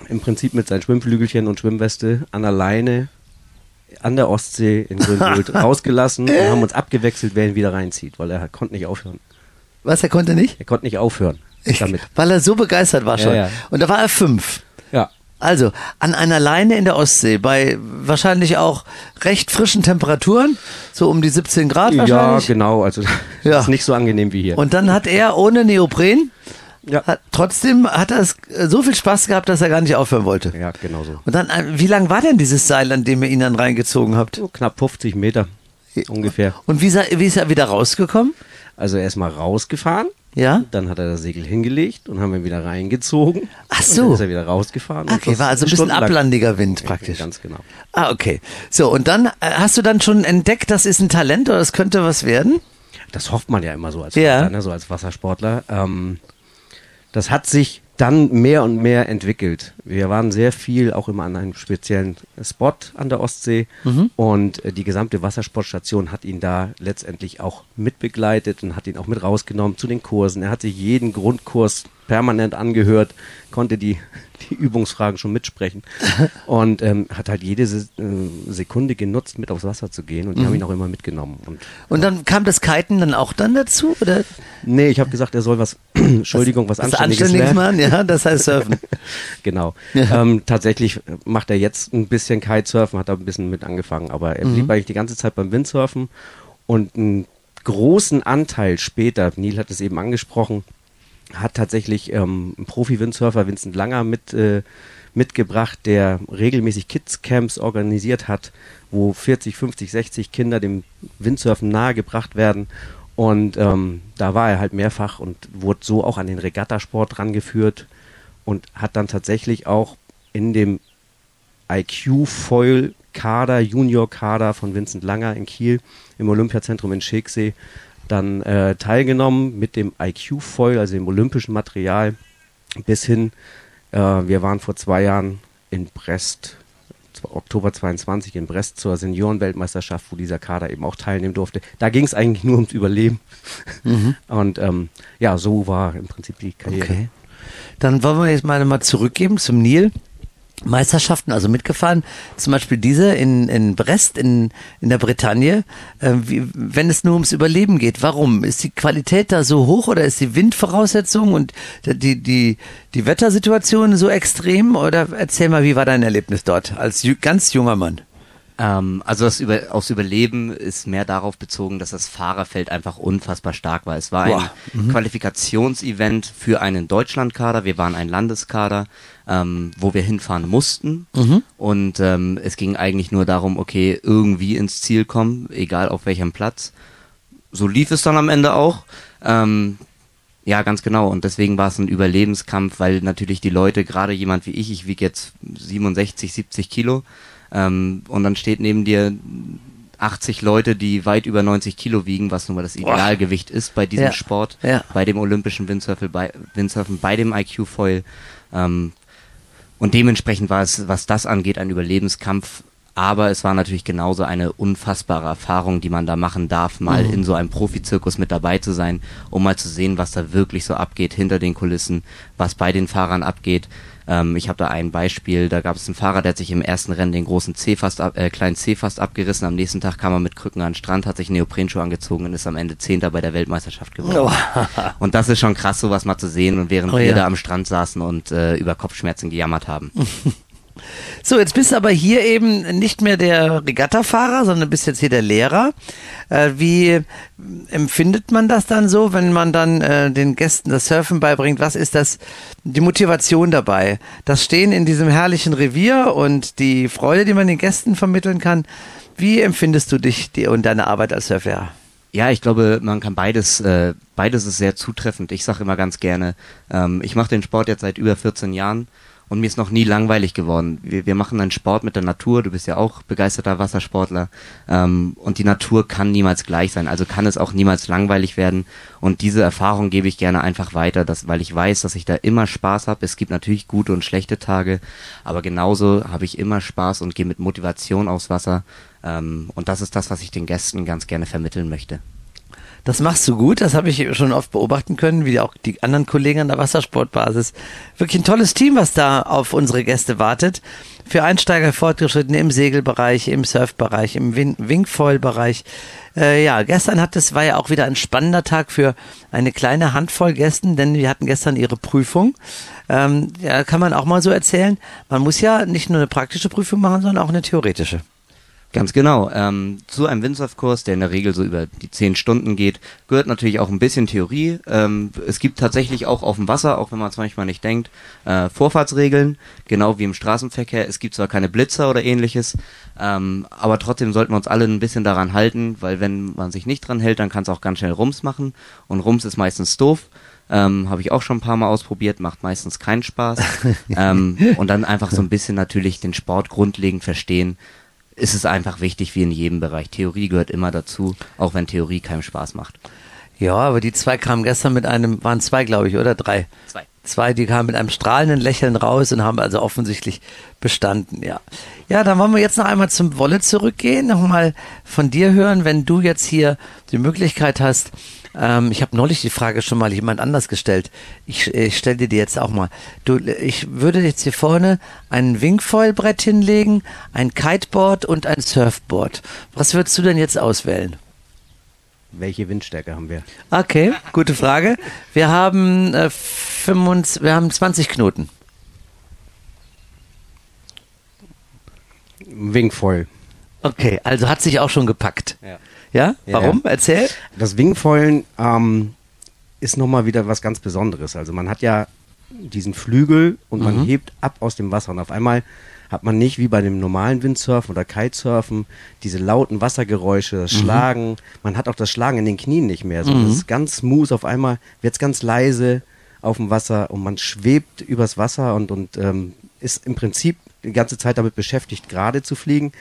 im Prinzip mit seinen Schwimmflügelchen und Schwimmweste an der Leine an der Ostsee in Grünwald (laughs) rausgelassen und haben uns abgewechselt, wer ihn wieder reinzieht, weil er konnte nicht aufhören. Was, er konnte nicht? Er konnte nicht aufhören damit. Weil er so begeistert war schon. Ja, ja. Und da war er fünf. Ja, Also, an einer Leine in der Ostsee, bei wahrscheinlich auch recht frischen Temperaturen, so um die 17 Grad ja wahrscheinlich. genau. Also Ja. ist nicht so angenehm wie hier. Und dann hat er ohne Neopren, ja. hat, trotzdem hat er es äh, so viel Spaß gehabt, dass er gar nicht aufhören wollte. ja, genau so. Und dann, äh, wie lang war denn dieses Seil, an dem ihr ihn dann reingezogen habt? So knapp 50 Meter ungefähr. Und wie ist er, wie ist er wieder rausgekommen? Also er ist mal rausgefahren, Ja? dann hat er das Segel hingelegt und haben ihn wieder reingezogen. Ach Und so. dann ist er wieder rausgefahren. und Okay, war also ein bisschen ablandiger Wind praktisch. Ganz genau. Ah, okay. So, und dann äh, hast du dann schon entdeckt, das ist ein Talent oder das könnte was werden? Das hofft man ja immer so als, Ja. Sportler, ne, so als Wassersportler. Ähm, das hat sich dann mehr und mehr entwickelt. Wir waren sehr viel auch immer an einem speziellen Spot an der Ostsee Mhm. und äh, die gesamte Wassersportstation hat ihn da letztendlich auch mitbegleitet und hat ihn auch mit rausgenommen zu den Kursen. Er hat sich jeden Grundkurs permanent angehört, konnte die, die Übungsfragen schon mitsprechen (laughs) und ähm, hat halt jede Se äh, Sekunde genutzt, mit aufs Wasser zu gehen und die haben ihn auch immer mitgenommen. Und Und dann kam das Kiten dann auch dann dazu? Oder Nee, ich habe gesagt, er soll was, (clears throat) Entschuldigung, was, was Anständiges, Anständiges machen? Ja, das heißt Surfen. (laughs) Genau. Ja. Ähm, tatsächlich macht er jetzt ein bisschen Kitesurfen, hat da ein bisschen mit angefangen, aber er Mhm. blieb eigentlich die ganze Zeit beim Windsurfen und einen großen Anteil später, Neil hat es eben angesprochen, hat tatsächlich ähm, ein Profi-Windsurfer Vincent Langer mit äh, mitgebracht, der regelmäßig Kids-Camps organisiert hat, wo 40, 50, 60 Kinder dem Windsurfen nahegebracht werden. Und ähm, da war er halt mehrfach und wurde so auch an den Regattasport rangeführt und hat dann tatsächlich auch in dem IQ-Foil-Kader, Junior-Kader von Vincent Langer in Kiel im Olympiazentrum in Schegsee dann äh, teilgenommen mit dem IQ-Foil, also dem olympischen Material, bis hin, äh, wir waren vor zwei Jahren in Brest, Oktober 22 in Brest zur Seniorenweltmeisterschaft, wo dieser Kader eben auch teilnehmen durfte. Da ging es eigentlich nur ums Überleben. (laughs) Und ähm, ja, so war im Prinzip die Karriere. Okay. Dann wollen wir jetzt mal, mal zurückgeben zum Nil. Meisterschaften, also mitgefahren, zum Beispiel diese in, in Brest in, in der Bretagne, äh, wie, wenn es nur ums Überleben geht. Warum? Ist die Qualität da so hoch oder ist die Windvoraussetzung und die, die, die Wettersituation so extrem? Oder erzähl mal, wie war dein Erlebnis dort als ganz junger Mann? Ähm, also das Über aufs Überleben ist mehr darauf bezogen, dass das Fahrerfeld einfach unfassbar stark war. Es war ein Qualifikationsevent für einen Deutschlandkader. Wir waren ein Landeskader, ähm, wo wir hinfahren mussten. Und ähm, es ging eigentlich nur darum, okay, irgendwie ins Ziel kommen, egal auf welchem Platz. So lief es dann am Ende auch. Ähm, ja, ganz genau. Und deswegen war es ein Überlebenskampf, weil natürlich die Leute, gerade jemand wie ich, ich wiege jetzt 67, 70 Kilo, ähm, und dann steht neben dir 80 Leute, die weit über 90 Kilo wiegen, was nun mal das Idealgewicht ist bei diesem Ja. Sport, Ja. bei dem olympischen Windsurfen, bei, Windsurfen, bei dem IQ-Foil. Ähm, und dementsprechend war es, was das angeht, ein Überlebenskampf. Aber es war natürlich genauso eine unfassbare Erfahrung, die man da machen darf, mal in so einem Profizirkus mit dabei zu sein, um mal zu sehen, was da wirklich so abgeht hinter den Kulissen, was bei den Fahrern abgeht. Ähm, ich habe da ein Beispiel, da gab es einen Fahrer, der hat sich im ersten Rennen den großen C-Fast, ab, äh, kleinen C-Fast abgerissen. Am nächsten Tag kam er mit Krücken an den Strand, hat sich einen Neoprenschuh angezogen und ist am Ende Zehnter bei der Weltmeisterschaft geworden. (laughs) Und das ist schon krass, sowas mal zu sehen. Und während Oh wir ja. da am Strand saßen und äh, über Kopfschmerzen gejammert haben. (laughs) So, jetzt bist du aber hier eben nicht mehr der Regattafahrer, sondern bist jetzt hier der Lehrer. Äh, wie empfindet man das dann so, wenn man dann äh, den Gästen das Surfen beibringt? Was ist das, die Motivation dabei? Das Stehen in diesem herrlichen Revier und die Freude, die man den Gästen vermitteln kann. Wie empfindest du dich und deine Arbeit als Surflehrer? Ja, ich glaube, man kann beides, äh, beides ist sehr zutreffend. Ich sage immer ganz gerne, ähm, ich mache den Sport jetzt seit über 14 Jahren und mir ist noch nie langweilig geworden. Wir, wir machen einen Sport mit der Natur, du bist ja auch begeisterter Wassersportler ähm, und die Natur kann niemals gleich sein, also kann es auch niemals langweilig werden und diese Erfahrung gebe ich gerne einfach weiter, dass, weil ich weiß, dass ich da immer Spaß habe. Es gibt natürlich gute und schlechte Tage, aber genauso habe ich immer Spaß und gehe mit Motivation aufs Wasser ähm, und das ist das, was ich den Gästen ganz gerne vermitteln möchte. Das machst du gut, das habe ich schon oft beobachten können, wie auch die anderen Kollegen an der Wassersportbasis. Wirklich ein tolles Team, was da auf unsere Gäste wartet. Für Einsteiger fortgeschritten im Segelbereich, im Surfbereich, im Win Wingfoil-Bereich. Äh, ja, gestern hat es war ja auch wieder ein spannender Tag für eine kleine Handvoll Gästen, denn wir hatten gestern ihre Prüfung. Ähm, ja, kann man auch mal so erzählen. Man muss ja nicht nur eine praktische Prüfung machen, sondern auch eine theoretische. Ganz genau. Ähm, zu einem Windsurfkurs, der in der Regel so über die zehn Stunden geht, gehört natürlich auch ein bisschen Theorie. Ähm, es gibt tatsächlich auch auf dem Wasser, auch wenn man es manchmal nicht denkt, äh, Vorfahrtsregeln, genau wie im Straßenverkehr. Es gibt zwar keine Blitzer oder ähnliches, ähm, aber trotzdem sollten wir uns alle ein bisschen daran halten, weil wenn man sich nicht dran hält, dann kann es auch ganz schnell Rums machen. Und Rums ist meistens doof. Ähm, Habe ich auch schon ein paar Mal ausprobiert, macht meistens keinen Spaß. (laughs) ähm, und dann einfach so ein bisschen natürlich den Sport grundlegend verstehen ist es einfach wichtig, wie in jedem Bereich. Theorie gehört immer dazu, auch wenn Theorie keinem Spaß macht. Ja, aber die zwei kamen gestern mit einem, waren zwei, glaube ich, oder drei? Zwei. Zwei, die kamen mit einem strahlenden Lächeln raus und haben also offensichtlich bestanden, ja. Ja, dann wollen wir jetzt noch einmal zum Wolle zurückgehen, nochmal von dir hören, wenn du jetzt hier die Möglichkeit hast, ähm, ich habe neulich die Frage schon mal jemand anders gestellt. Ich, ich stelle dir die jetzt auch mal. Du, ich würde jetzt hier vorne ein Wingfoil-Brett hinlegen, ein Kiteboard und ein Surfboard. Was würdest du denn jetzt auswählen? Welche Windstärke haben wir? Okay, gute Frage. Wir haben, äh, 25, wir haben 20 Knoten. Wingfoil. Okay, also hat sich auch schon gepackt. Ja. Ja? Warum? Ja. Erzähl. Das Wingfoilen ähm, ist nochmal wieder was ganz Besonderes. Also man hat ja diesen Flügel und man hebt ab aus dem Wasser und auf einmal hat man nicht wie bei dem normalen Windsurfen oder Kitesurfen diese lauten Wassergeräusche, das Schlagen. Man hat auch das Schlagen in den Knien nicht mehr. So, Das ist ganz smooth. Auf einmal wird es ganz leise auf dem Wasser und man schwebt übers Wasser und, und ähm, ist im Prinzip die ganze Zeit damit beschäftigt, gerade zu fliegen.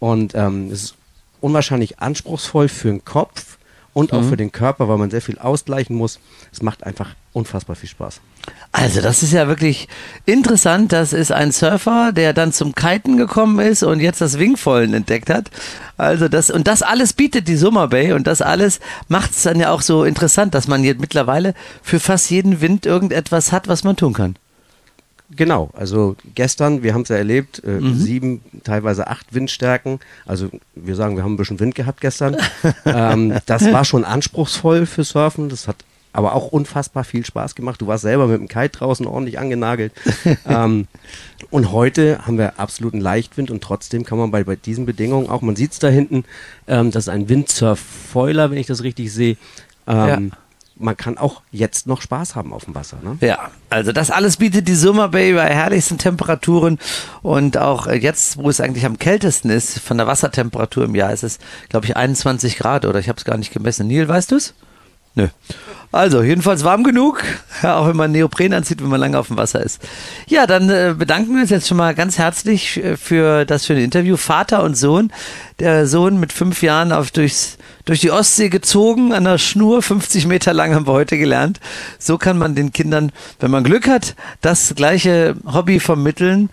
Und ähm, es ist unwahrscheinlich anspruchsvoll für den Kopf und auch für den Körper, weil man sehr viel ausgleichen muss. Es macht einfach unfassbar viel Spaß. Also, das ist ja wirklich interessant. Das ist ein Surfer, der dann zum Kiten gekommen ist und jetzt das Wingfoilen entdeckt hat. Also das, und das alles bietet die Summer Bay und das alles macht es dann ja auch so interessant, dass man jetzt mittlerweile für fast jeden Wind irgendetwas hat, was man tun kann. Genau, also gestern, wir haben es ja erlebt, äh, Mhm. sieben, teilweise acht Windstärken. Also wir sagen, wir haben ein bisschen Wind gehabt gestern. (laughs) ähm, das war schon anspruchsvoll für Surfen. Das hat aber auch unfassbar viel Spaß gemacht. Du warst selber mit dem Kite draußen ordentlich angenagelt. (laughs) ähm, und heute haben wir absoluten Leichtwind und trotzdem kann man bei, bei diesen Bedingungen auch, man sieht es da hinten, ähm, das ist ein Windsurf-Foiler, wenn ich das richtig sehe. Ähm, Man kann auch jetzt noch Spaß haben auf dem Wasser. Ne? Ja, also das alles bietet die Summer Bay bei herrlichsten Temperaturen und auch jetzt, wo es eigentlich am kältesten ist, von der Wassertemperatur im Jahr ist es, glaube ich, 21 Grad oder ich habe es gar nicht gemessen. Neil, weißt du's? Nö. Also, jedenfalls warm genug, (laughs) ja, auch wenn man Neopren anzieht, wenn man lange auf dem Wasser ist. Ja, dann äh, bedanken wir uns jetzt schon mal ganz herzlich äh, für das schöne Interview. Vater und Sohn. Der Sohn mit fünf Jahren auf durchs, durch die Ostsee gezogen, an der Schnur, 50 Meter lang haben wir heute gelernt. So kann man den Kindern, wenn man Glück hat, das gleiche Hobby vermitteln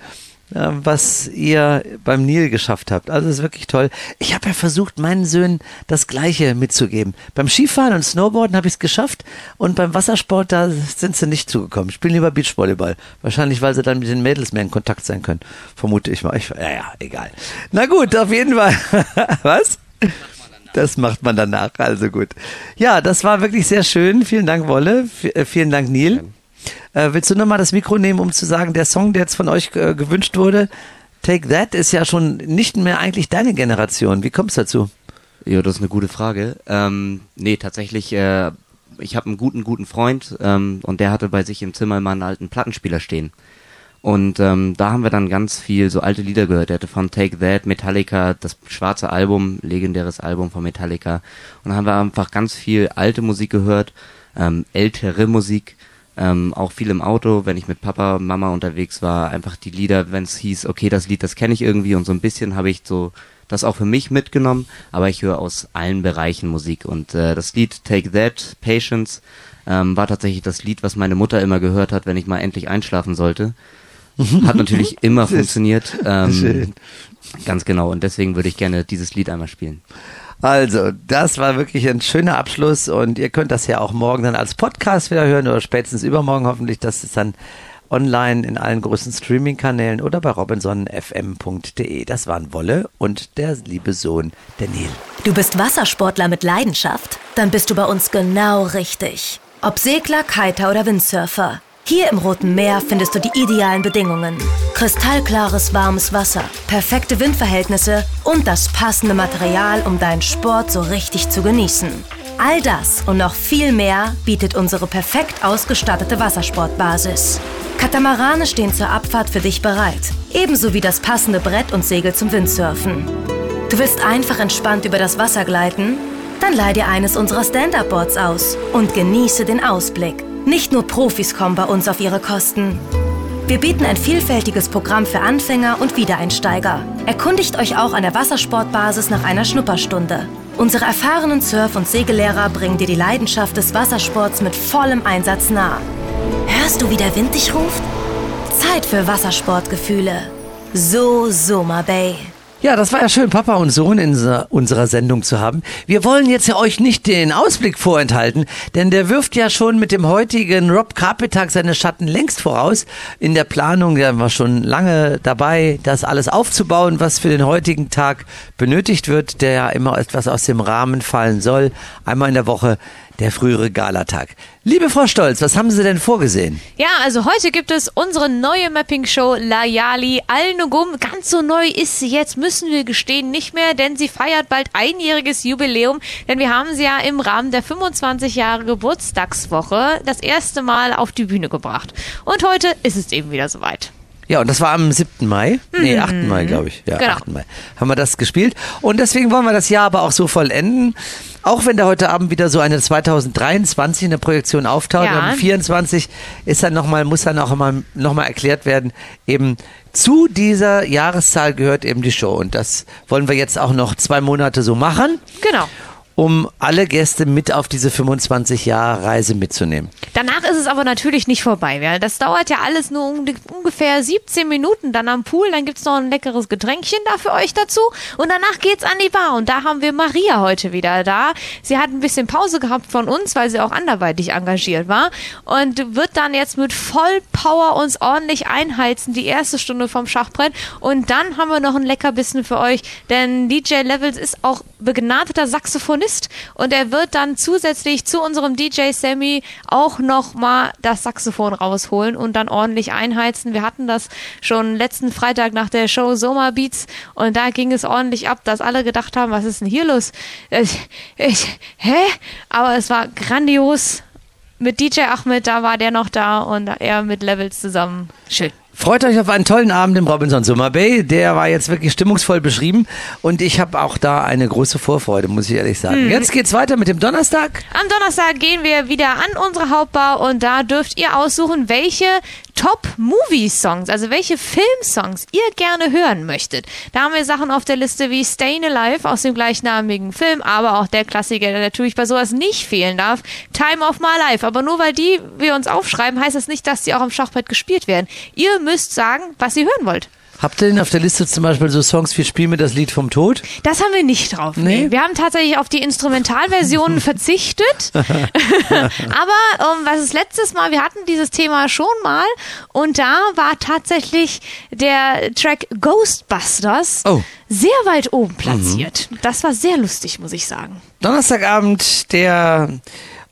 was ihr beim Nil geschafft habt. Also ist wirklich toll. Ich habe ja versucht, meinen Söhnen das Gleiche mitzugeben. Beim Skifahren und Snowboarden habe ich es geschafft und beim Wassersport, da sind sie nicht zugekommen. Spielen lieber Beachvolleyball. Wahrscheinlich, weil sie dann mit den Mädels mehr in Kontakt sein können. Vermute ich mal. Ich, ja, ja, egal. Na gut, auf jeden Fall. (laughs) Was? Das macht man danach, also gut. Ja, das war wirklich sehr schön. Vielen Dank, Wolle. V vielen Dank, Neil. Äh, willst du nochmal das Mikro nehmen, um zu sagen, der Song, der jetzt von euch äh, gewünscht wurde, Take That, ist ja schon nicht mehr eigentlich deine Generation. Wie kommst du dazu? Ja, das ist eine gute Frage. Ähm, nee, tatsächlich, äh, ich habe einen guten, guten Freund ähm, und der hatte bei sich im Zimmer immer einen alten Plattenspieler stehen. Und ähm, da haben wir dann ganz viel so alte Lieder gehört. Er hatte von Take That, Metallica, das schwarze Album, legendäres Album von Metallica. Und da haben wir einfach ganz viel alte Musik gehört, ähm, ältere Musik. Ähm, auch viel im Auto, wenn ich mit Papa, Mama unterwegs war, einfach die Lieder, wenn es hieß, okay, das Lied, das kenne ich irgendwie und so ein bisschen habe ich so das auch für mich mitgenommen, aber ich höre aus allen Bereichen Musik und äh, das Lied Take That, Patience, ähm, war tatsächlich das Lied, was meine Mutter immer gehört hat, wenn ich mal endlich einschlafen sollte. Hat natürlich (laughs) immer funktioniert. (laughs) Ähm. Ganz genau. Und deswegen würde ich gerne dieses Lied einmal spielen. Also, das war wirklich ein schöner Abschluss und ihr könnt das ja auch morgen dann als Podcast wieder hören oder spätestens übermorgen hoffentlich. Das ist dann online in allen großen Streaming-Kanälen oder bei robinsonfm.de. Das waren Wolle und der liebe Sohn Daniel. Du bist Wassersportler mit Leidenschaft? Dann bist du bei uns genau richtig. Ob Segler, Kiter oder Windsurfer. Hier im Roten Meer findest du die idealen Bedingungen. Kristallklares, warmes Wasser, perfekte Windverhältnisse und das passende Material, um deinen Sport so richtig zu genießen. All das und noch viel mehr bietet unsere perfekt ausgestattete Wassersportbasis. Katamarane stehen zur Abfahrt für dich bereit, ebenso wie das passende Brett und Segel zum Windsurfen. Du willst einfach entspannt über das Wasser gleiten? Dann leih dir eines unserer Stand-Up-Boards aus und genieße den Ausblick. Nicht nur Profis kommen bei uns auf ihre Kosten. Wir bieten ein vielfältiges Programm für Anfänger und Wiedereinsteiger. Erkundigt euch auch an der Wassersportbasis nach einer Schnupperstunde. Unsere erfahrenen Surf- und Segellehrer bringen dir die Leidenschaft des Wassersports mit vollem Einsatz nah. Hörst du, wie der Wind dich ruft? Zeit für Wassersportgefühle. So Soma Bay. Ja, das war ja schön, Papa und Sohn in unser- unserer Sendung zu haben. Wir wollen jetzt ja euch nicht den Ausblick vorenthalten, denn der wirft ja schon mit dem heutigen Rob Carpet-Tag seine Schatten längst voraus. In der Planung, da war schon lange dabei, das alles aufzubauen, was für den heutigen Tag benötigt wird, der ja immer etwas aus dem Rahmen fallen soll. Einmal in der Woche der frühere Galatag. Liebe Frau Stolz, was haben Sie denn vorgesehen? Ja, also heute gibt es unsere neue Mapping-Show Layali Al-Nugum. Ganz so neu ist sie jetzt, müssen wir gestehen, nicht mehr, denn sie feiert bald einjähriges Jubiläum. Denn wir haben sie ja im Rahmen der 25 Jahre Geburtstagswoche das erste Mal auf die Bühne gebracht. Und heute ist es eben wieder soweit. Ja, und das war am 7. Mai. Nee, 8. Mai, glaube ich. Ja, Genau. 8. Mai haben wir das gespielt. Und deswegen wollen wir das Jahr aber auch so vollenden. Auch wenn da heute Abend wieder so eine 2023 eine Projektion auftaucht. Ja. Am 24 ist dann noch mal, muss dann auch mal, noch mal erklärt werden, eben zu dieser Jahreszahl gehört eben die Show. Und das wollen wir jetzt auch noch zwei Monate so machen, Genau. Um alle Gäste mit auf diese 25 Jahre Reise mitzunehmen. Danach ist es aber natürlich nicht vorbei. Ja. Das dauert ja alles nur um, ungefähr 17 Minuten dann am Pool. Dann gibt's noch ein leckeres Getränkchen da für euch dazu. Und danach geht's an die Bar. Und da haben wir Maria heute wieder da. Sie hat ein bisschen Pause gehabt von uns, weil sie auch anderweitig engagiert war. Und wird dann jetzt mit Vollpower uns ordentlich einheizen, die erste Stunde vom Schachbrett. Und dann haben wir noch ein Leckerbissen für euch. Denn DJ Levels ist auch begnadeter Saxophonist. Und er wird dann zusätzlich zu unserem DJ Sammy auch noch mal das Saxophon rausholen und dann ordentlich einheizen. Wir hatten das schon letzten Freitag nach der Show Soma Beats und da ging es ordentlich ab, dass alle gedacht haben, was ist denn hier los? Ich, ich, hä? Aber es war grandios. Mit DJ Ahmed, da war der noch da und er mit Levels zusammen. Schön. Freut euch auf einen tollen Abend im Robinson Summer Bay. Der war jetzt wirklich stimmungsvoll beschrieben und ich habe auch da eine große Vorfreude, muss ich ehrlich sagen. Jetzt geht's weiter mit dem Donnerstag. Am Donnerstag gehen wir wieder an unsere Hauptbar und da dürft ihr aussuchen, welche Top-Movie-Songs, also welche Filmsongs ihr gerne hören möchtet. Da haben wir Sachen auf der Liste wie Stayin' Alive aus dem gleichnamigen Film, aber auch der Klassiker, der natürlich bei sowas nicht fehlen darf, Time of My Life. Aber nur weil die wir uns aufschreiben, heißt das nicht, dass die auch am Schachbrett gespielt werden. Ihr müsst sagen, was ihr hören wollt. Habt ihr denn auf der Liste zum Beispiel so Songs wie Spiel mir das Lied vom Tod? Das haben wir nicht drauf. Nee? Nee. Wir haben tatsächlich auf die Instrumentalversionen (laughs) verzichtet. (laughs) Aber ähm, was ist letztes Mal? Wir hatten dieses Thema schon mal und da war tatsächlich der Track Ghostbusters Oh. sehr weit oben platziert. Das war sehr lustig, muss ich sagen. Donnerstagabend, der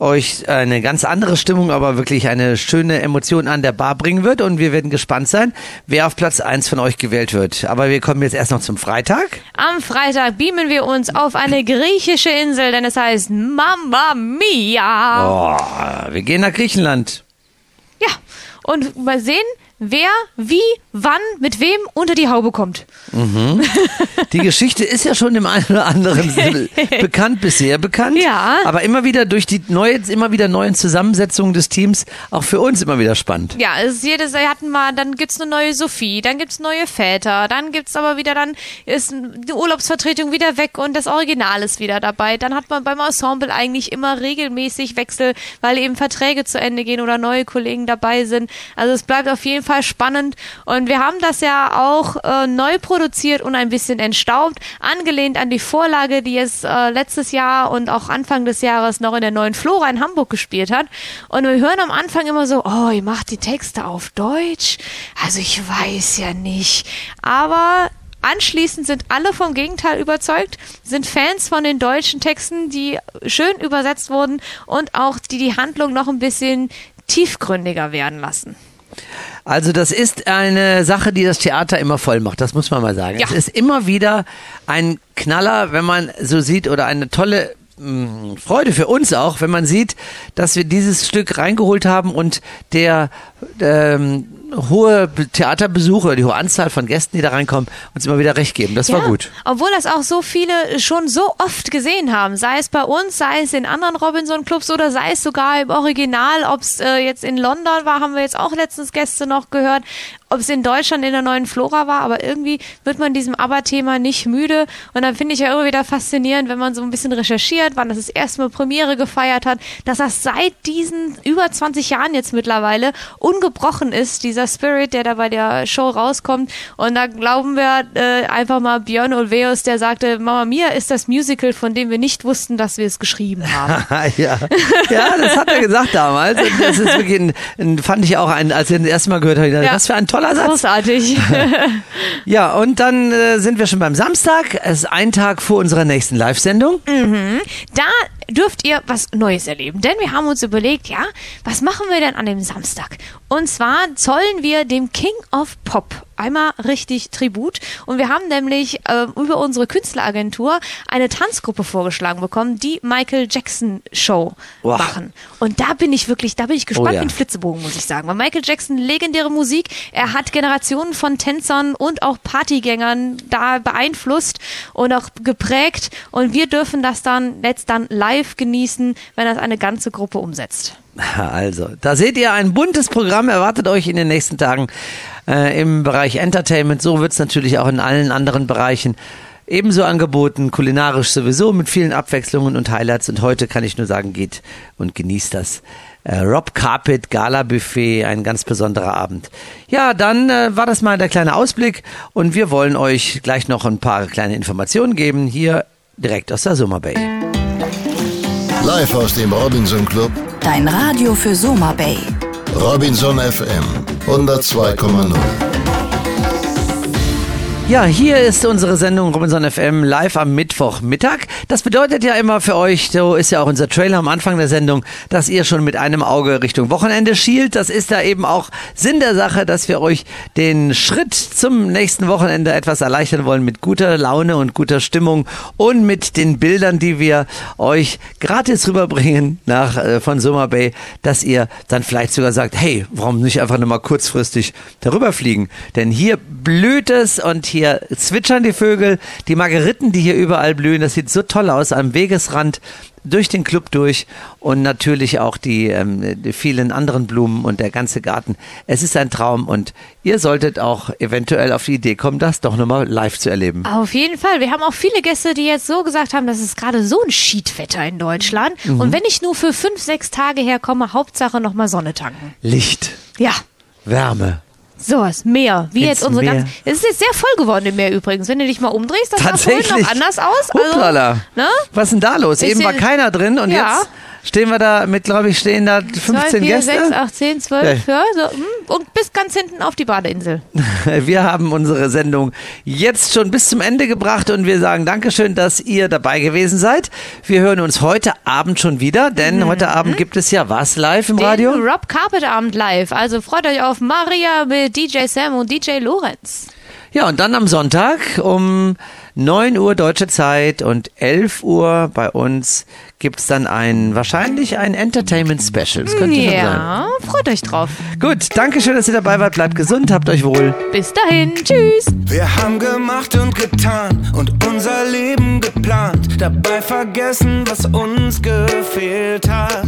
euch eine ganz andere Stimmung, aber wirklich eine schöne Emotion an der Bar bringen wird und wir werden gespannt sein, wer auf Platz 1 von euch gewählt wird. Aber wir kommen jetzt erst noch zum Freitag. Am Freitag beamen wir uns auf eine griechische Insel, denn es heißt Mamma Mia. Oh, wir gehen nach Griechenland. Ja, und mal sehen, wer, wie, wann, mit wem unter die Haube kommt. Die Geschichte ist ja schon dem einen oder anderen (laughs) bekannt, bisher bekannt. Ja. Aber immer wieder durch die neue, immer wieder neuen Zusammensetzungen des Teams auch für uns immer wieder spannend. Ja, es ist jedes Jahr hatten wir, dann gibt's eine neue Sophie, dann gibt's neue Väter, dann gibt's aber wieder, dann ist die Urlaubsvertretung wieder weg und das Original ist wieder dabei. Dann hat man beim Ensemble eigentlich immer regelmäßig Wechsel, weil eben Verträge zu Ende gehen oder neue Kollegen dabei sind. Also es bleibt auf jeden Fall spannend und wir haben das ja auch äh, neu produziert und ein bisschen entstaubt, angelehnt an die Vorlage, die es äh, letztes Jahr und auch Anfang des Jahres noch in der neuen Flora in Hamburg gespielt hat. Und wir hören am Anfang immer so, oh, ihr macht die Texte auf Deutsch. Also ich weiß ja nicht. Aber anschließend sind alle vom Gegenteil überzeugt, sind Fans von den deutschen Texten, die schön übersetzt wurden und auch die die Handlung noch ein bisschen tiefgründiger werden lassen. Also das ist eine Sache, die das Theater immer voll macht, das muss man mal sagen. Ja. Es ist immer wieder ein Knaller, wenn man so sieht, oder eine tolle mh, Freude für uns auch, wenn man sieht, dass wir dieses Stück reingeholt haben und der ähm, hohe Be- Theaterbesuch oder die hohe Anzahl von Gästen, die da reinkommen, uns immer wieder recht geben. Das war gut. Obwohl das auch so viele schon so oft gesehen haben, sei es bei uns, sei es in anderen Robinson-Clubs oder sei es sogar im Original, ob es äh, jetzt in London war, haben wir jetzt auch letztens Gäste noch gehört, ob es in Deutschland in der neuen Flora war, aber irgendwie wird man diesem ABBA-Thema nicht müde und dann finde ich ja immer wieder faszinierend, wenn man so ein bisschen recherchiert, wann das das erste Mal Premiere gefeiert hat, dass das seit diesen über 20 Jahren jetzt mittlerweile ungebrochen ist, dieser Spirit, der da bei der Show rauskommt und da glauben wir äh, einfach mal Björn Ulvaeus, der sagte, Mama Mia ist das Musical, von dem wir nicht wussten, dass wir es geschrieben haben. (laughs) ja. ja, das hat er gesagt damals. Und das ist wirklich ein, ein, fand ich auch ein, als ich das erste Mal gehört habe, dachte, Ja. was für ein toller Satz. Großartig. (laughs) Ja, und dann äh, sind wir schon beim Samstag. Es ist ein Tag vor unserer nächsten Live-Sendung. da dürft ihr was Neues erleben, denn wir haben uns überlegt, ja, was machen wir denn an dem Samstag? Und zwar zollen wir dem King of Pop einmal richtig Tribut und wir haben nämlich äh, über unsere Künstleragentur eine Tanzgruppe vorgeschlagen bekommen, die Michael Jackson Show Wow. machen. Und da bin ich wirklich, da bin ich gespannt Oh ja. wie ein Flitzebogen, muss ich sagen. Weil Michael Jackson, legendäre Musik, er hat Generationen von Tänzern und auch Partygängern da beeinflusst und auch geprägt. Und wir dürfen das dann letzt dann live genießen, wenn das eine ganze Gruppe umsetzt. Also, da seht ihr ein buntes Programm, erwartet euch in den nächsten Tagen äh, im Bereich Entertainment. So wird es natürlich auch in allen anderen Bereichen ebenso angeboten, kulinarisch sowieso mit vielen Abwechslungen und Highlights. Und heute kann ich nur sagen, geht und genießt das. Äh, Rob Carpet Gala Buffet, ein ganz besonderer Abend. Ja, dann äh, war das mal der kleine Ausblick und wir wollen euch gleich noch ein paar kleine Informationen geben, hier direkt aus der Summer Bay. Live aus dem Robinson Club, Dein Radio für Soma Bay. Robinson FM 102,0. Ja, hier ist unsere Sendung Robinson FM live am Mittwochmittag. Das bedeutet ja immer für euch, so ist ja auch unser Trailer am Anfang der Sendung, dass ihr schon mit einem Auge Richtung Wochenende schielt. Das ist da eben auch Sinn der Sache, dass wir euch den Schritt zum nächsten Wochenende etwas erleichtern wollen mit guter Laune und guter Stimmung und mit den Bildern, die wir euch gratis rüberbringen nach äh, von Summer Bay, dass ihr dann vielleicht sogar sagt, hey, warum nicht einfach nur mal kurzfristig darüber fliegen? Denn hier blüht es und hier zwitschern die Vögel, die Margeriten, die hier überall blühen, das sieht so toll aus am Wegesrand durch den Club durch und natürlich auch die, ähm, die vielen anderen Blumen und der ganze Garten. Es ist ein Traum und ihr solltet auch eventuell auf die Idee kommen, das doch nochmal live zu erleben. Auf jeden Fall. Wir haben auch viele Gäste, die jetzt so gesagt haben, das ist gerade so ein Schiedwetter in Deutschland. Und wenn ich nur für fünf, sechs Tage herkomme, Hauptsache nochmal Sonne tanken. Licht, Ja. Wärme. Sowas, Meer, wie Ins jetzt unsere Meer. ganz. Es ist jetzt sehr voll geworden im Meer übrigens. Wenn du dich mal umdrehst, das sah vorhin noch anders aus. Also, Huplala. ne? Was ist denn da los? Ist Eben war keiner drin und Ja. jetzt stehen wir da mit, glaube ich, stehen da 15 2, 4, Gäste. 6, 8, 10, 12, ja. so, hm, und bis ganz hinten auf die Badeinsel. (laughs) Wir haben unsere Sendung jetzt schon bis zum Ende gebracht und wir sagen Dankeschön, dass ihr dabei gewesen seid. Wir hören uns heute Abend schon wieder, denn heute Abend gibt es ja was live im Radio? Den Rob Carpet Abend live. Also freut euch auf Maria mit DJ Sam und DJ Lorenz. Ja, und dann am Sonntag um 9 Uhr deutsche Zeit und 11 Uhr bei uns gibt's dann ein, wahrscheinlich ein Entertainment Special. Das könnte schon sein. Ja, freut euch drauf. Gut, danke schön, dass ihr dabei wart. Bleibt gesund, habt euch wohl. Bis dahin, tschüss. Wir haben gemacht und getan und unser Leben geplant, dabei vergessen, was uns gefehlt hat.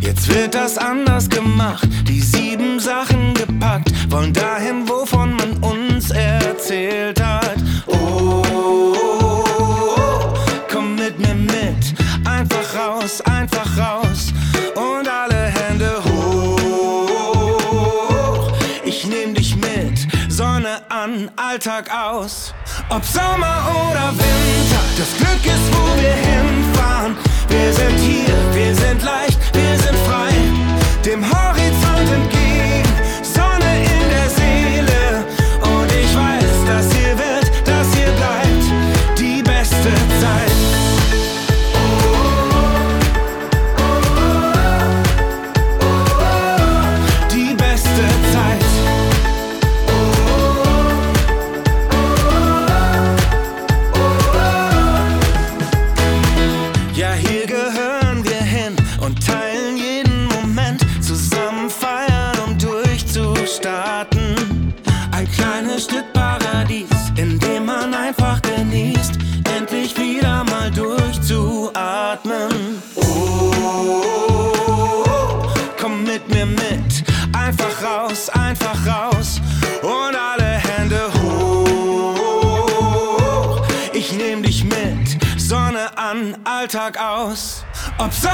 Jetzt wird das anders gemacht, die sieben Sachen gepackt, wollen dahin, wovon man raus, einfach raus und alle Hände hoch. Ich nehm dich mit, Sonne an, Alltag aus. Ob Sommer oder Winter, das Glück ist, wo wir hinfahren. Wir sind hier, wir sind leicht, wir sind frei. Dem Horizont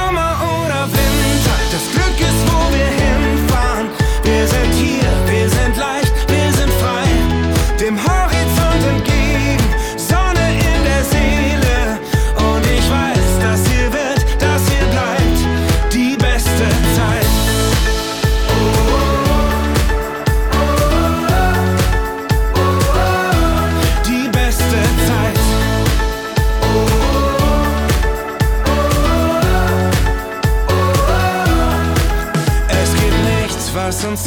Ob Sommer oder Winter, das